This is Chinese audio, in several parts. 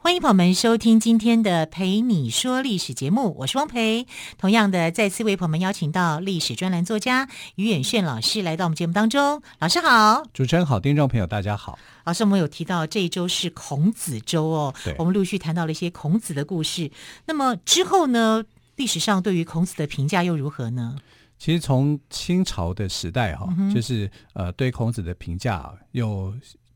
欢迎朋友们收听今天的《陪你说历史》节目，我是汪培。同样的，再次为朋友们邀请到历史专栏作家于远炫老师来到我们节目当中。老师好，主持人好，听众朋友大家好。老师，我们有提到这一周是孔子周哦，对我们陆续谈到了一些孔子的故事。那么之后呢，历史上对于孔子的评价又如何呢？其实从清朝的时代哈、哦，嗯、就是呃对孔子的评价又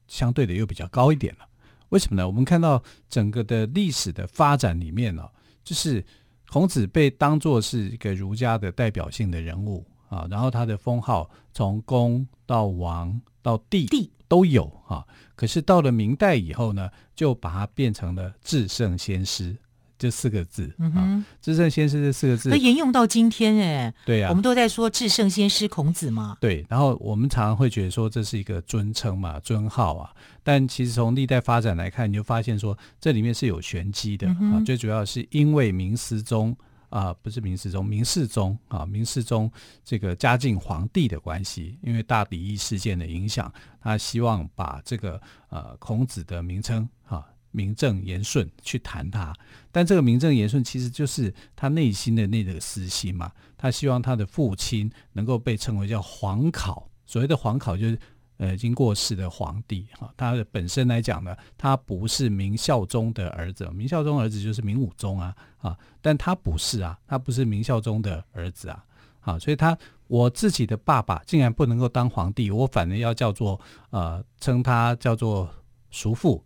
相对的又比较高一点了。为什么呢？我们看到整个的历史的发展里面呢、哦，就是孔子被当作是一个儒家的代表性的人物啊，然后他的封号从公到王到帝帝都有啊。可是到了明代以后呢，就把它变成了至圣先师这四个字。嗯哼，至圣先师这四个字，那沿用到今天哎。对呀、啊，我们都在说至圣先师孔子嘛。对，然后我们常常会觉得说这是一个尊称嘛、尊号啊。但其实从历代发展来看，你就发现说这里面是有玄机的、嗯、啊。最主要是因为明思宗。啊，不是明世宗，明世宗啊，明世宗这个嘉靖皇帝的关系，因为大抵义事件的影响，他希望把这个呃孔子的名称啊名正言顺去谈他，但这个名正言顺其实就是他内心的那个私心嘛，他希望他的父亲能够被称为叫皇考，所谓的皇考就是。呃，已经过世的皇帝哈，他的本身来讲呢，他不是明孝宗的儿子，明孝宗儿子就是明武宗啊啊，但他不是啊，他不是明孝宗的儿子啊，啊，所以他我自己的爸爸竟然不能够当皇帝，我反而要叫做呃称他叫做叔父，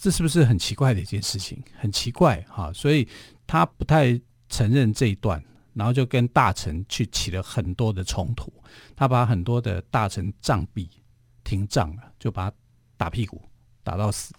这是不是很奇怪的一件事情？很奇怪哈，所以他不太承认这一段，然后就跟大臣去起了很多的冲突，他把很多的大臣杖毙。停仗了，就把他打屁股，打到死。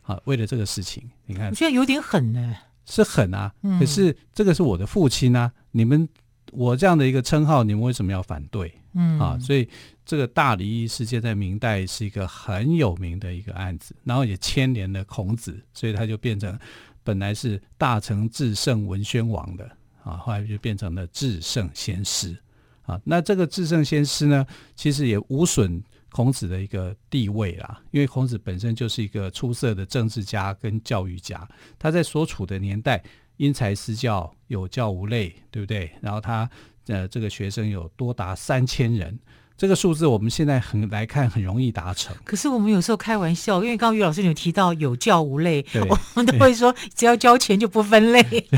好，为了这个事情，你看，我觉得有点狠呢。是狠啊，嗯、可是这个是我的父亲啊，你们我这样的一个称号，你们为什么要反对？嗯啊，所以这个大礼义事件在明代是一个很有名的一个案子，然后也牵连了孔子，所以他就变成本来是大成至圣文宣王的啊，后来就变成了至圣先师啊。那这个至圣先师呢，其实也无损。孔子的一个地位啦，因为孔子本身就是一个出色的政治家跟教育家，他在所处的年代因材施教，有教无类，对不对？然后他呃这个学生有多达三千人，这个数字我们现在很来看很容易达成。可是我们有时候开玩笑，因为刚刚于老师有提到有教无类，我们都会说只要交钱就不分类。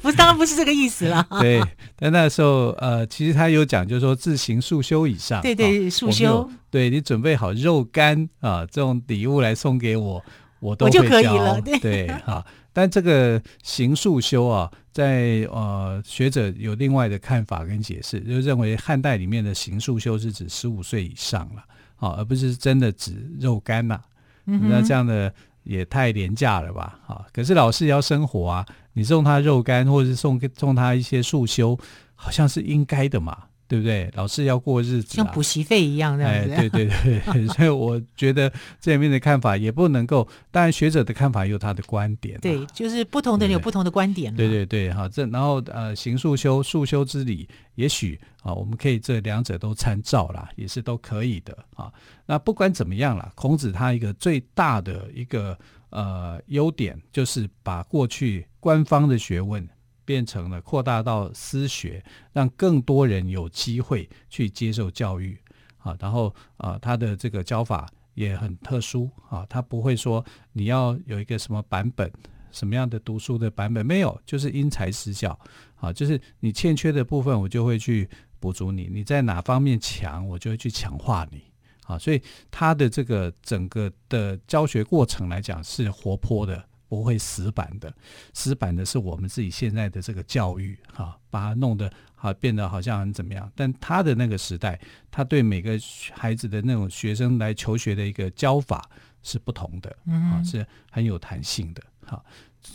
不是，当然不是这个意思啦。对，但那时候，呃，其实他有讲，就是说自行速修以上，对对，束修，对你准备好肉干啊，这种礼物来送给我，我都我就可以了。对，对，好。但这个刑诉修啊，在呃学者有另外的看法跟解释，就认为汉代里面的刑诉修是指十五岁以上了，啊，而不是真的指肉干呐。嗯，那这样的。也太廉价了吧，好！可是老师也要生活啊，你送他肉干，或者是送送他一些束修，好像是应该的嘛。对不对？老师要过日子，像补习费一样这样子。哎，对对 对，所以我觉得这里面的看法也不能够，当然学者的看法有他的观点。对，就是不同的人有不同的观点。对对对，哈，这然后呃，行束修，束修之礼，也许啊，我们可以这两者都参照啦，也是都可以的啊。那不管怎么样啦，孔子他一个最大的一个呃优点，就是把过去官方的学问。变成了扩大到私学，让更多人有机会去接受教育啊。然后啊，他的这个教法也很特殊啊，他不会说你要有一个什么版本，什么样的读书的版本没有，就是因材施教啊，就是你欠缺的部分，我就会去补足你；你在哪方面强，我就会去强化你啊。所以他的这个整个的教学过程来讲是活泼的。不会死板的，死板的是我们自己现在的这个教育，哈，把它弄得好变得好像很怎么样。但他的那个时代，他对每个孩子的那种学生来求学的一个教法是不同的，啊，是很有弹性的，哈。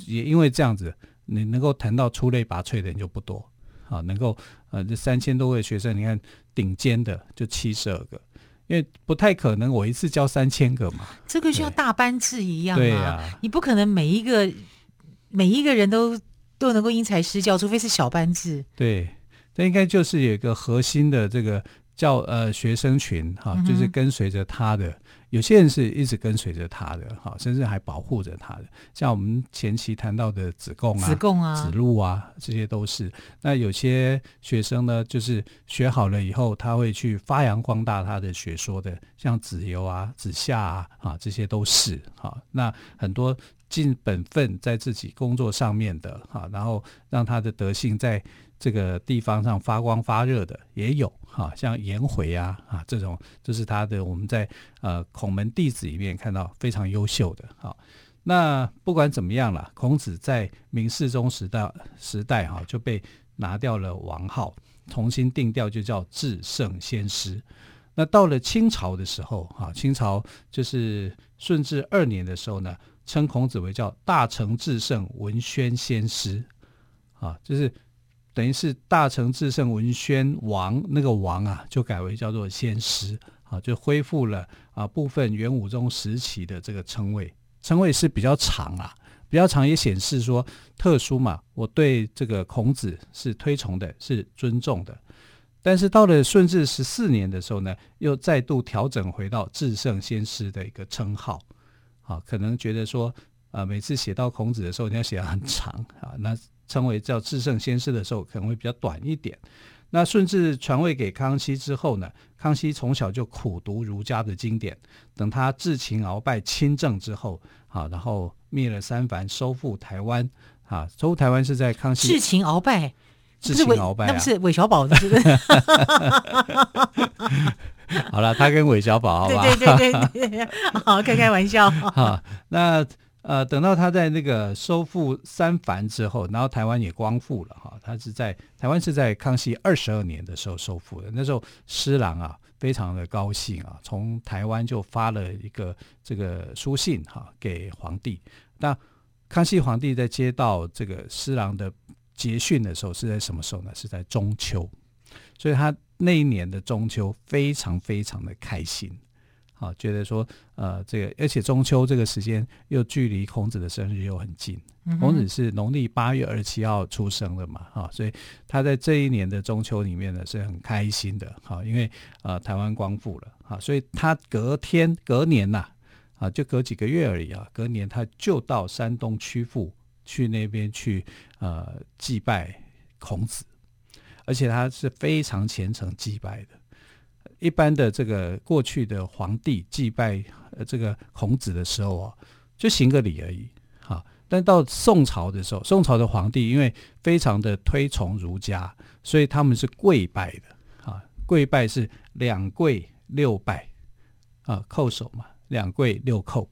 也因为这样子，你能够谈到出类拔萃的人就不多，啊，能够呃这三千多位学生，你看顶尖的就七十二个，因为不太可能我一次教三千个嘛，这个像大班制一样啊，对啊，你不可能每一个每一个人都都能够因材施教，除非是小班制。对，这应该就是有一个核心的这个。教呃学生群哈、啊，就是跟随着他的、嗯，有些人是一直跟随着他的哈、啊，甚至还保护着他的，像我们前期谈到的子贡啊、子贡啊、子路啊，这些都是。那有些学生呢，就是学好了以后，他会去发扬光大他的学说的，像子游啊、子夏啊，啊，这些都是哈、啊。那很多尽本分在自己工作上面的哈、啊，然后让他的德性在。这个地方上发光发热的也有哈，像颜回啊啊这种，这是他的我们在呃孔门弟子里面看到非常优秀的哈。那不管怎么样了，孔子在明世宗时代时代哈就被拿掉了王号，重新定调就叫至圣先师。那到了清朝的时候哈，清朝就是顺治二年的时候呢，称孔子为叫大成至圣文宣先师啊，就是。等于是大成至圣文宣王那个王啊，就改为叫做先师啊，就恢复了啊部分元武宗时期的这个称谓，称谓是比较长啊，比较长也显示说特殊嘛，我对这个孔子是推崇的，是尊重的。但是到了顺治十四年的时候呢，又再度调整回到至圣先师的一个称号，啊，可能觉得说啊，每次写到孔子的时候，你要写得很长啊，那。称为叫至圣先师的时候，可能会比较短一点。那顺治传位给康熙之后呢，康熙从小就苦读儒家的经典。等他智擒鳌拜亲政之后，啊，然后灭了三藩，收复台湾。啊，收复台湾是在康熙。智擒鳌拜，智擒鳌拜、啊，那不是韦小宝的，是不是？好了，他跟韦小宝，好吧？对对对对对，好，开开玩笑。好，那。呃，等到他在那个收复三藩之后，然后台湾也光复了哈，他是在台湾是在康熙二十二年的时候收复的。那时候施琅啊，非常的高兴啊，从台湾就发了一个这个书信哈给皇帝。那康熙皇帝在接到这个施琅的捷讯的时候，是在什么时候呢？是在中秋，所以他那一年的中秋非常非常的开心。啊，觉得说，呃，这个，而且中秋这个时间又距离孔子的生日又很近。嗯、孔子是农历八月二十七号出生的嘛，哈、啊，所以他在这一年的中秋里面呢是很开心的，哈、啊，因为呃台湾光复了，哈、啊，所以他隔天隔年呐，啊，就隔几个月而已啊，隔年他就到山东曲阜去那边去呃祭拜孔子，而且他是非常虔诚祭拜的。一般的这个过去的皇帝祭拜呃这个孔子的时候啊，就行个礼而已，哈。但到宋朝的时候，宋朝的皇帝因为非常的推崇儒家，所以他们是跪拜的，啊，跪拜是两跪六拜，啊，叩首嘛，两跪六叩，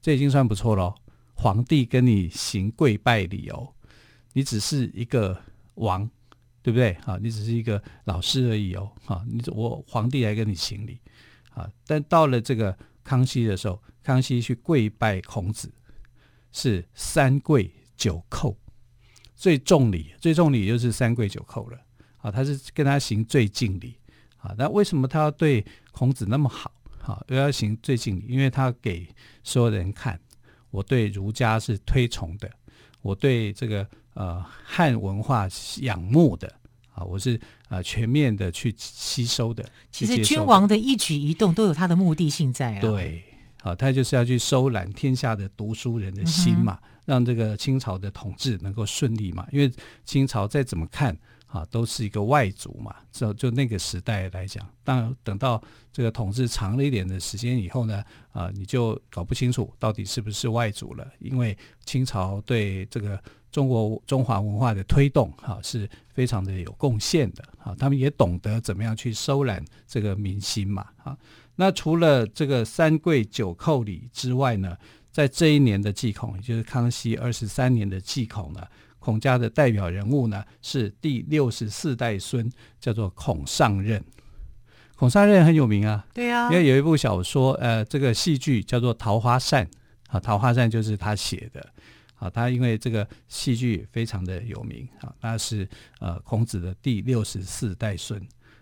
这已经算不错喽。皇帝跟你行跪拜礼哦，你只是一个王。对不对？啊，你只是一个老师而已哦。哈，你我皇帝来跟你行礼，啊，但到了这个康熙的时候，康熙去跪拜孔子，是三跪九叩，最重礼，最重礼就是三跪九叩了。啊，他是跟他行最敬礼。啊，那为什么他要对孔子那么好？啊，又要行最敬礼？因为他给所有人看，我对儒家是推崇的，我对这个。呃，汉文化仰慕的啊，我是呃全面的去吸收的。其实君王的一举一动都有他的目的性在啊。对，啊，他就是要去收揽天下的读书人的心嘛，嗯，让这个清朝的统治能够顺利嘛。因为清朝再怎么看啊，都是一个外族嘛。就就那个时代来讲，当等到这个统治长了一点的时间以后呢，啊，你就搞不清楚到底是不是外族了，因为清朝对这个。中国中华文化的推动，哈，是非常的有贡献的，哈，他们也懂得怎么样去收揽这个民心嘛，哈。那除了这个三跪九叩礼之外呢，在这一年的祭孔，也就是康熙二十三年的祭孔呢，孔家的代表人物呢是第六十四代孙，叫做孔尚任。孔尚任很有名啊，对啊，因为有一部小说，呃，这个戏剧叫做《桃花扇》，啊，《桃花扇》就是他写的。啊，他因为这个戏剧非常的有名啊，那是呃孔子的第六十四代孙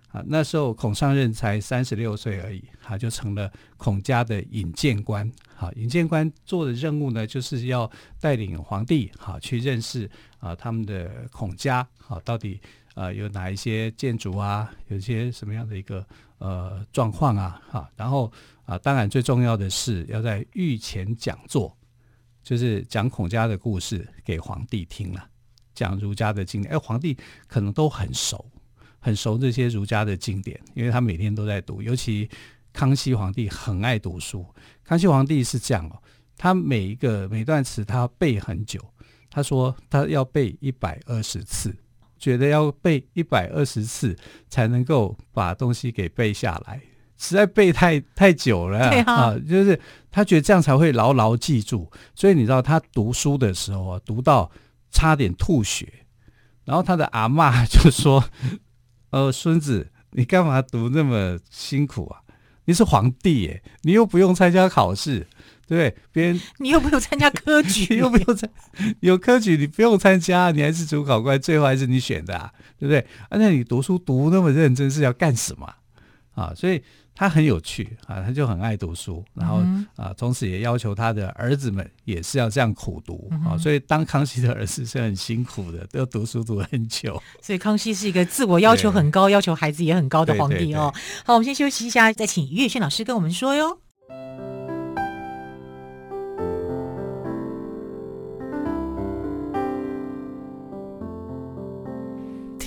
啊。那时候孔尚任才三十六岁而已，他就成了孔家的引荐官。好，引荐官做的任务呢，就是要带领皇帝好去认识啊他们的孔家好到底呃有哪一些建筑啊，有些什么样的一个呃状况啊，哈，然后啊当然最重要的是要在御前讲座。就是讲孔家的故事给皇帝听了，讲儒家的经典。哎，皇帝可能都很熟，很熟这些儒家的经典，因为他每天都在读。尤其康熙皇帝很爱读书。康熙皇帝是这样哦，他每一个每段词他背很久。他说他要背一百二十次，觉得要背一百二十次才能够把东西给背下来。实在背太太久了啊，啊，就是他觉得这样才会牢牢记住。所以你知道他读书的时候啊，读到差点吐血，然后他的阿嬷就说：“呃，孙子，你干嘛读那么辛苦啊？你是皇帝耶，你又不用参加考试，对不对？别人 你又不用参加科 举，又不用参 有科举，你不用参加，你还是主考官，最后还是你选的啊，对不对？啊，那你读书读那么认真是要干什么啊？所以。他很有趣啊，他就很爱读书，然后啊，从此也要求他的儿子们也是要这样苦读啊，所以当康熙的儿子是很辛苦的，都读书读很久。所以康熙是一个自我要求很高，要求孩子也很高的皇帝哦。好，我们先休息一下，再请于月轩老师跟我们说哟。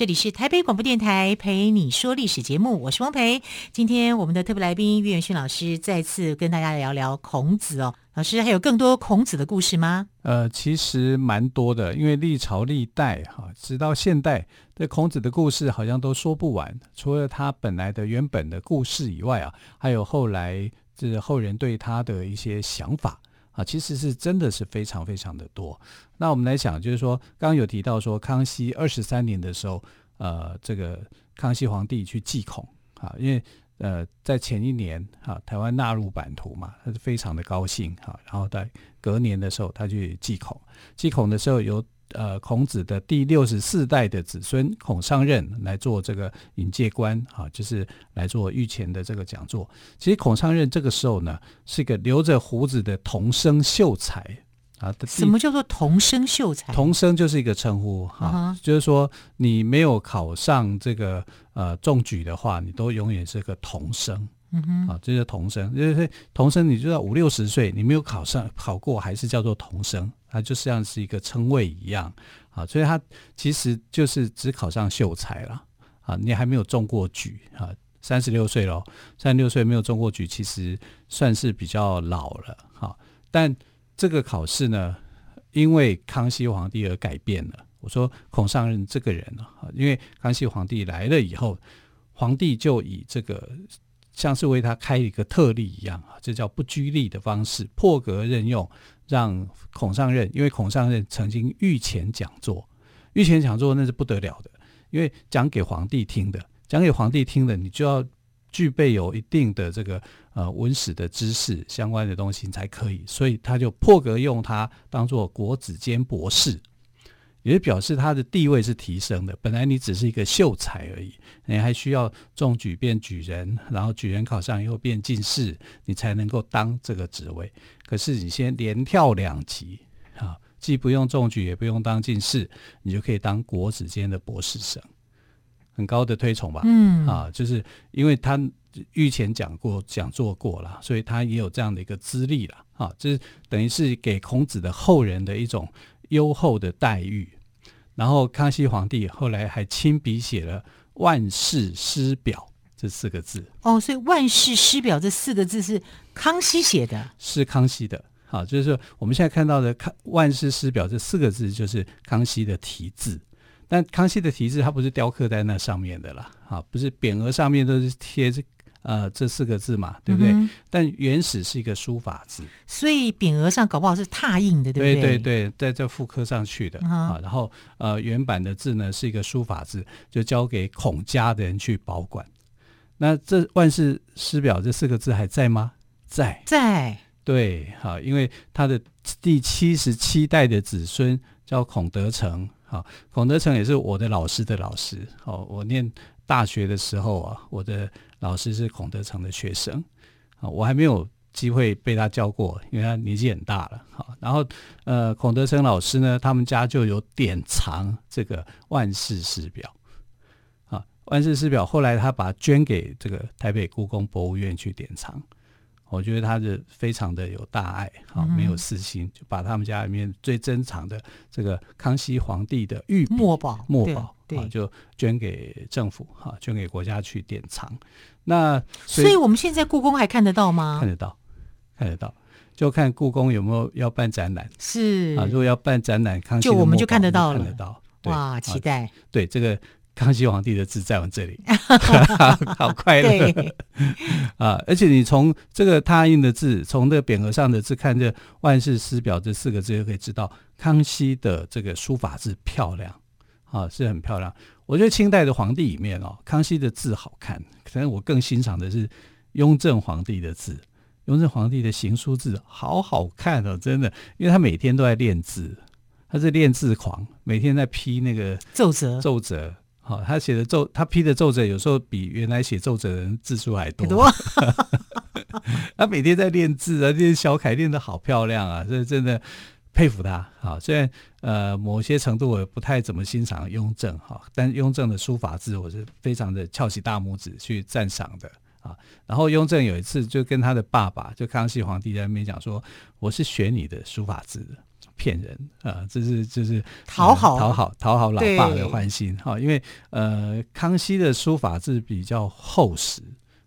这里是台北广播电台陪你说历史节目，我是汪培。今天我们的特别来宾岳元勋老师再次跟大家聊聊孔子哦。老师还有更多孔子的故事吗？呃，其实蛮多的，因为历朝历代哈，直到现代，对孔子的故事好像都说不完。除了他本来的原本的故事以外啊，还有后来这后人对他的一些想法啊，其实是真的是非常非常的多。那我们来想，就是说，刚刚有提到说，康熙二十三年的时候，呃，这个康熙皇帝去祭孔啊，因为呃，在前一年啊，台湾纳入版图嘛，他是非常的高兴哈。然后在隔年的时候，他去祭孔，祭孔的时候有呃孔子的第六十四代的子孙孔尚任来做这个引介官啊，就是来做御前的这个讲座。其实孔尚任这个时候呢，是一个留着胡子的童生秀才。啊，什么叫做童生秀才？童生就是一个称呼哈，uh huh. 就是说你没有考上这个呃中举的话，你都永远是个童生。嗯哼、啊，这是童生，就是童生，你就要五六十岁，你没有考上考过，还是叫做童生，它就像是一个称谓一样啊。所以他其实就是只考上秀才了啊，你还没有中过举啊，三十六岁了，三十六岁没有中过举，其实算是比较老了哈、但。这个考试呢，因为康熙皇帝而改变了。我说孔尚任这个人啊，因为康熙皇帝来了以后，皇帝就以这个像是为他开一个特例一样啊，这叫不拘例的方式，破格任用，让孔尚任。因为孔尚任曾经御前讲座，御前讲座那是不得了的，因为讲给皇帝听的，讲给皇帝听的，你就要。具备有一定的这个呃文史的知识相关的东西才可以，所以他就破格用他当做国子监博士，也就表示他的地位是提升的。本来你只是一个秀才而已，你还需要中举变举人，然后举人考上以后变进士，你才能够当这个职位。可是你先连跳两级啊，既不用中举，也不用当进士，你就可以当国子监的博士生。很高的推崇吧，嗯啊，就是因为他御前讲过讲座过了，所以他也有这样的一个资历了啊，这、就是等于是给孔子的后人的一种优厚的待遇。然后康熙皇帝后来还亲笔写了“万世师表”这四个字。哦，所以“万世师表”这四个字是康熙写的，是康熙的。好，就是说我们现在看到的“康万世师表”这四个字，就是康熙的题字。但康熙的题字，它不是雕刻在那上面的啦，啊，不是匾额上面都是贴这呃这四个字嘛，对不对？嗯、但原始是一个书法字，所以匾额上搞不好是拓印的，对不对？对对对，在这复刻上去的、嗯、啊。然后呃，原版的字呢是一个书法字，就交给孔家的人去保管。那这“万世师表”这四个字还在吗？在，在。对，好，因为他的第七十七代的子孙叫孔德成，好，孔德成也是我的老师的老师，好，我念大学的时候啊，我的老师是孔德成的学生，啊，我还没有机会被他教过，因为他年纪很大了，好，然后呃，孔德成老师呢，他们家就有典藏这个万世师表，啊，万世师表后来他把捐给这个台北故宫博物院去典藏。我觉得他是非常的有大爱，好，没有私心，嗯、就把他们家里面最珍藏的这个康熙皇帝的玉墨宝墨宝，对，就捐给政府，哈，捐给国家去典藏。那所以，我们现在故宫还看得到吗？看得到，看得到，就看故宫有没有要办展览。是啊，如果要办展览，康熙的就我们就看得到了，看得到。哇，期待。对这个。康熙皇帝的字在我这里，好快乐啊！而且你从这个拓印的字，从这个匾额上的字看，这“万世师表”这四个字就可以知道，康熙的这个书法字漂亮啊，是很漂亮。我觉得清代的皇帝里面哦，康熙的字好看，可能我更欣赏的是雍正皇帝的字。雍正皇帝的行书字好好看哦，真的，因为他每天都在练字，他是练字狂，每天在批那个奏折，奏折。好，他写的奏，他批的奏折有时候比原来写奏折的人字数还多。多 他每天在练字啊，练小楷练得好漂亮啊，这真的佩服他。好，虽然呃某些程度我不太怎么欣赏雍正哈，但雍正的书法字我是非常的翘起大拇指去赞赏的啊。然后雍正有一次就跟他的爸爸，就康熙皇帝在那边讲说，我是学你的书法字的。骗人啊！这是这是讨好、讨好、讨好老爸的欢心哈。因为呃，康熙的书法字比较厚实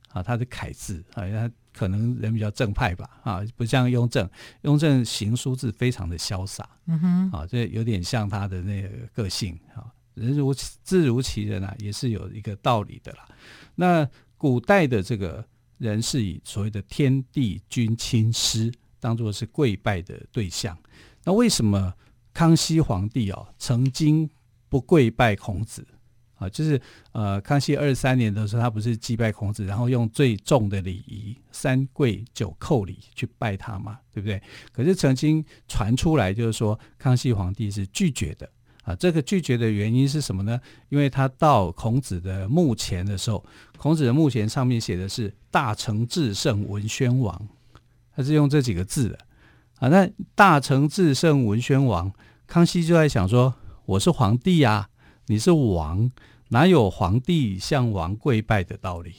啊，他的楷字啊，他可能人比较正派吧啊，不像雍正，雍正行书字非常的潇洒，嗯哼，啊，这有点像他的那个个性啊。人如字如其人啊，也是有一个道理的啦。那古代的这个人是以所谓的天地君亲师当做是跪拜的对象。那为什么康熙皇帝哦曾经不跪拜孔子啊？就是呃，康熙二十三年的时候，他不是祭拜孔子，然后用最重的礼仪三跪九叩礼去拜他嘛，对不对？可是曾经传出来，就是说康熙皇帝是拒绝的啊。这个拒绝的原因是什么呢？因为他到孔子的墓前的时候，孔子的墓前上面写的是“大成至圣文宣王”，他是用这几个字的。啊，那大成至圣文宣王，康熙就在想说：“我是皇帝呀、啊，你是王，哪有皇帝向王跪拜的道理？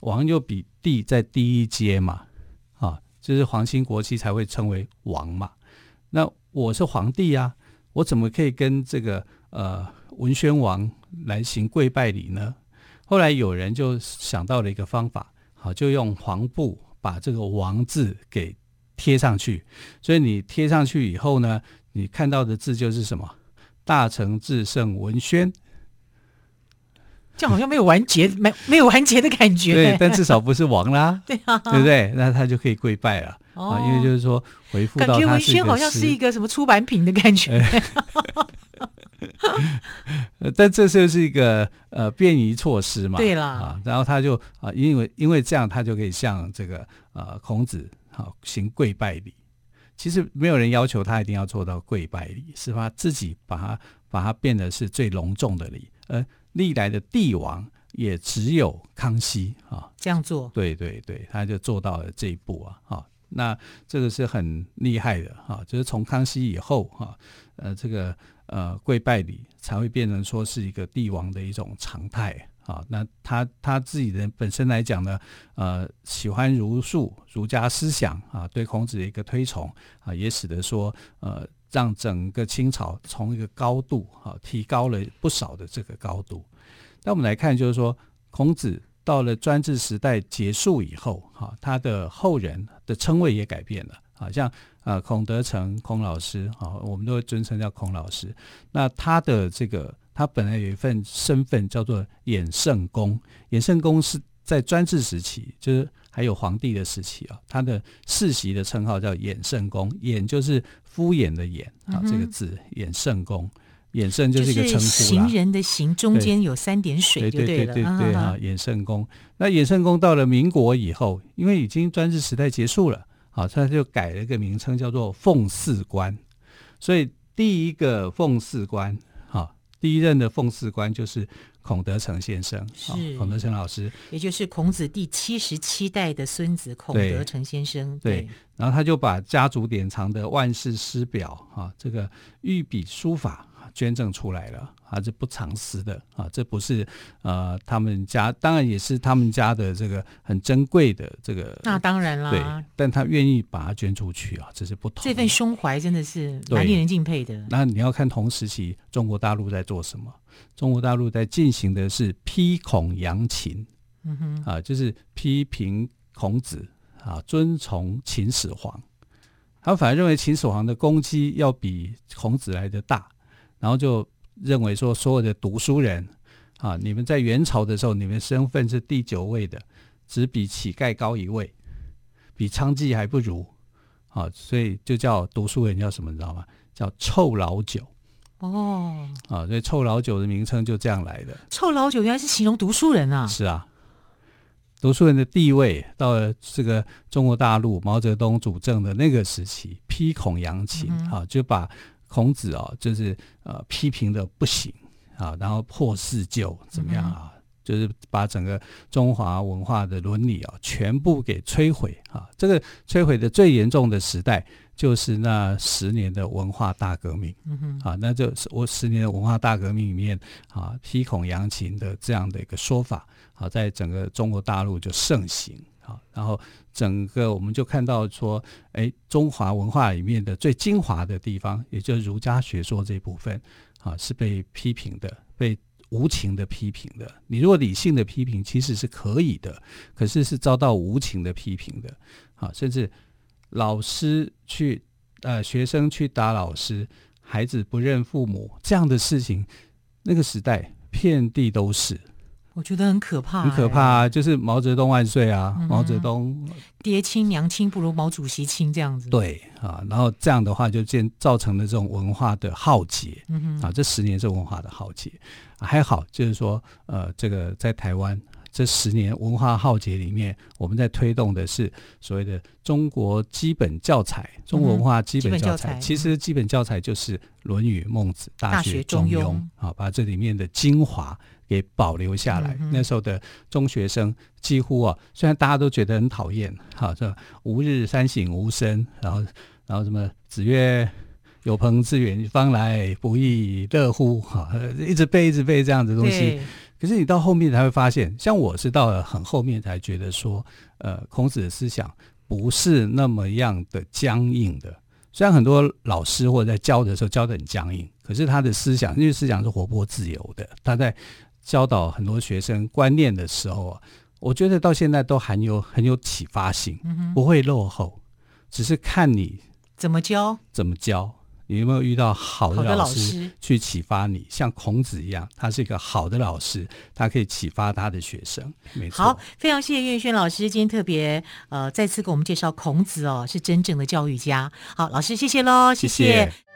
王就比帝在低一阶嘛，啊，就是皇亲国戚才会称为王嘛。那我是皇帝呀、啊，我怎么可以跟这个呃文宣王来行跪拜礼呢？后来有人就想到了一个方法，好，就用黄布把这个王字给。贴上去，所以你贴上去以后呢，你看到的字就是什么？大成至圣文宣，这样好像没有完结，没没有完结的感觉。对，但至少不是王啦，对啊，对不对？那他就可以跪拜了、哦、啊，因为就是说回复到文宣好像是一个什么出版品的感觉。但这就是一个呃便宜措施嘛，对啦啊，然后他就啊，因为因为这样，他就可以向这个呃孔子。好，行跪拜礼，其实没有人要求他一定要做到跪拜礼，是他自己把它把它变得是最隆重的礼。而历来的帝王也只有康熙啊这样做，对对对，他就做到了这一步啊。啊，那这个是很厉害的哈，就是从康熙以后哈，呃，这个呃跪拜礼才会变成说是一个帝王的一种常态。啊，那他他自己的本身来讲呢，呃，喜欢儒术、儒家思想啊，对孔子的一个推崇啊，也使得说，呃，让整个清朝从一个高度啊提高了不少的这个高度。那我们来看，就是说孔子到了专制时代结束以后，哈，他的后人的称谓也改变了，好像啊孔德成孔老师啊，我们都会尊称叫孔老师。那他的这个他本来有一份身份叫做衍圣公，衍圣公是在专制时期，就是。还有皇帝的时期啊，他的世袭的称号叫衍圣公，衍就是敷衍的衍啊，这个字衍圣公，衍圣就是一个称呼啦。行人的行中间有三点水，对对对对对啊，衍圣公。那衍圣公到了民国以后，因为已经专制时代结束了，啊，他就改了一个名称叫做奉祀官。所以第一个奉祀官，哈，第一任的奉祀官就是。孔德成先生是、哦、孔德成老师，也就是孔子第七十七代的孙子孔德成先生。对，对，然后他就把家族典藏的万世师表啊，这个御笔书法捐赠出来了，啊，这不藏私的啊，这不是呃他们家，当然也是他们家的这个很珍贵的这个。那当然啦，对，但他愿意把它捐出去啊，这是不同。这份胸怀真的是蛮令人敬佩的。那你要看同时期中国大陆在做什么。中国大陆在进行的是批孔扬秦，嗯哼，啊，就是批评孔子啊，遵从秦始皇。他反而认为秦始皇的功绩要比孔子来的大，然后就认为说，所有的读书人啊，你们在元朝的时候，你们身份是第九位的，只比乞丐高一位，比娼妓还不如啊，所以就叫读书人叫什么，你知道吗？叫臭老九。哦，啊，所以臭老九的名称就这样来的。臭老九原来是形容读书人啊。是啊，读书人的地位到了这个中国大陆毛泽东主政的那个时期，批孔扬秦啊，就把孔子啊，就是呃批评的不行啊，然后破四旧怎么样啊？嗯、就是把整个中华文化的伦理啊全部给摧毁啊。这个摧毁的最严重的时代。就是那十年的文化大革命，嗯哼，啊，那就是我十年的文化大革命里面啊，批孔扬秦的这样的一个说法，啊，在整个中国大陆就盛行，啊，然后整个我们就看到说，哎，中华文化里面的最精华的地方，也就是儒家学说这部分，啊，是被批评的，被无情的批评的。你如果理性的批评，其实是可以的，可是是遭到无情的批评的，啊，甚至。老师去，呃，学生去打老师，孩子不认父母，这样的事情，那个时代遍地都是。我觉得很可怕，很可怕啊！就是毛泽东万岁啊！嗯、毛泽东爹亲娘亲不如毛主席亲这样子。对啊，然后这样的话就建造成了这种文化的浩劫。嗯哼，啊，这十年是文化的浩劫，还好就是说，呃，这个在台湾。这十年文化浩劫里面，我们在推动的是所谓的中国基本教材，中国文化基本教材。嗯、其实基本教材就是《论语》《孟子》《大学》《中庸》啊，把这里面的精华给保留下来。嗯、那时候的中学生几乎啊，虽然大家都觉得很讨厌，哈，这吾日三省吾身，然后然后什么子曰：“有朋自远方来，不亦乐乎？”哈，一直背一直背这样子的东西。可是你到后面才会发现，像我是到了很后面才觉得说，呃，孔子的思想不是那么样的僵硬的。虽然很多老师或者在教的时候教的很僵硬，可是他的思想，因为思想是活泼自由的，他在教导很多学生观念的时候啊，我觉得到现在都很有很有启发性，不会落后，只是看你怎么教，怎么教。你有没有遇到好的老师去启发你？像孔子一样，他是一个好的老师，他可以启发他的学生。没错。好，非常谢谢岳轩老师今天特别呃再次给我们介绍孔子哦，是真正的教育家。好，老师谢谢喽，谢谢。谢谢。